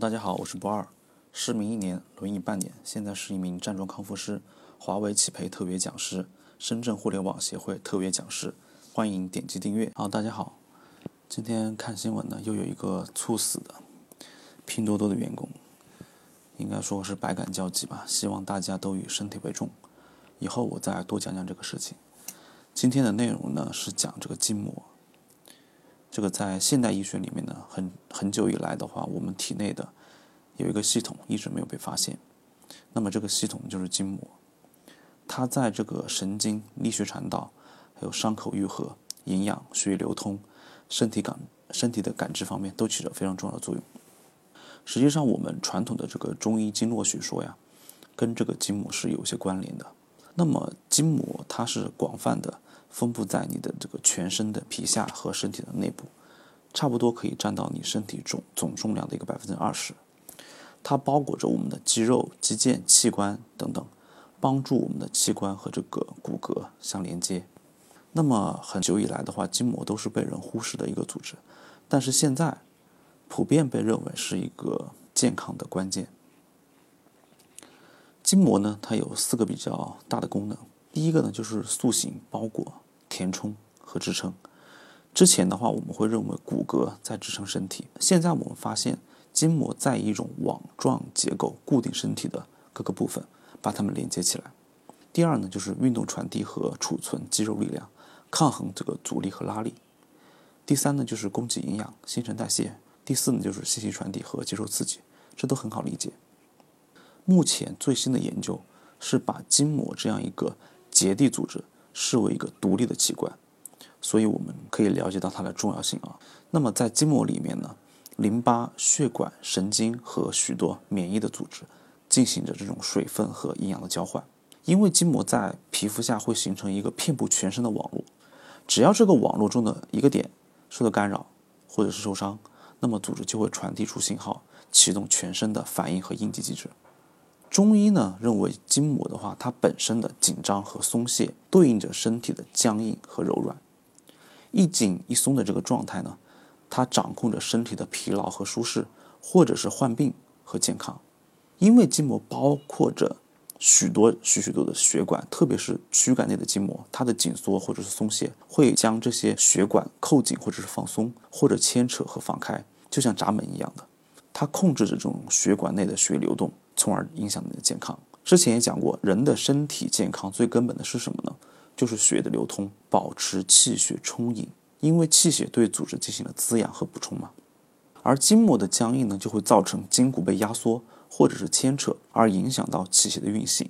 大家好，我是不二，失明一年，轮椅半年，现在是一名站桩康复师，华为企培特别讲师，深圳互联网协会特别讲师，欢迎点击订阅。好，大家好，今天看新闻呢，又有一个猝死的拼多多的员工，应该说是百感交集吧。希望大家都以身体为重，以后我再多讲讲这个事情。今天的内容呢是讲这个筋膜。这个在现代医学里面呢，很很久以来的话，我们体内的有一个系统一直没有被发现。那么这个系统就是筋膜，它在这个神经、力学传导、还有伤口愈合、营养、血液流通、身体感、身体的感知方面都起着非常重要的作用。实际上，我们传统的这个中医经络学说呀，跟这个筋膜是有些关联的。那么筋膜它是广泛的。分布在你的这个全身的皮下和身体的内部，差不多可以占到你身体重总重量的一个百分之二十。它包裹着我们的肌肉、肌腱、器官等等，帮助我们的器官和这个骨骼相连接。那么很久以来的话，筋膜都是被人忽视的一个组织，但是现在普遍被认为是一个健康的关键。筋膜呢，它有四个比较大的功能。第一个呢，就是塑形、包裹、填充和支撑。之前的话，我们会认为骨骼在支撑身体，现在我们发现筋膜在一种网状结构固定身体的各个部分，把它们连接起来。第二呢，就是运动传递和储存肌肉力量，抗衡这个阻力和拉力。第三呢，就是供给营养、新陈代谢。第四呢，就是信息传递和接受刺激，这都很好理解。目前最新的研究是把筋膜这样一个结缔组织视为一个独立的器官，所以我们可以了解到它的重要性啊。那么在筋膜里面呢，淋巴、血管、神经和许多免疫的组织进行着这种水分和营养的交换。因为筋膜在皮肤下会形成一个遍布全身的网络，只要这个网络中的一个点受到干扰或者是受伤，那么组织就会传递出信号，启动全身的反应和应激机制。中医呢认为，筋膜的话，它本身的紧张和松懈对应着身体的僵硬和柔软。一紧一松的这个状态呢，它掌控着身体的疲劳和舒适，或者是患病和健康。因为筋膜包括着许多许许多的血管，特别是躯干内的筋膜，它的紧缩或者是松懈会将这些血管扣紧或者是放松，或者牵扯和放开，就像闸门一样的。它控制着这种血管内的血流动。从而影响你的健康。之前也讲过，人的身体健康最根本的是什么呢？就是血的流通，保持气血充盈。因为气血对组织进行了滋养和补充嘛。而筋膜的僵硬呢，就会造成筋骨被压缩或者是牵扯，而影响到气血的运行。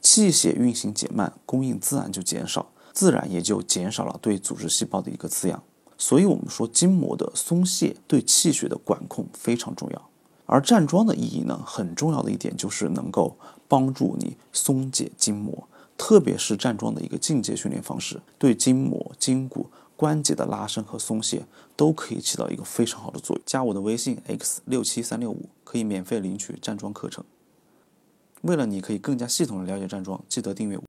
气血运行减慢，供应自然就减少，自然也就减少了对组织细胞的一个滋养。所以，我们说筋膜的松懈对气血的管控非常重要。而站桩的意义呢，很重要的一点就是能够帮助你松解筋膜，特别是站桩的一个进阶训练方式，对筋膜、筋骨、关节的拉伸和松懈都可以起到一个非常好的作用。加我的微信 x 六七三六五，可以免费领取站桩课程。为了你可以更加系统的了解站桩，记得订阅我。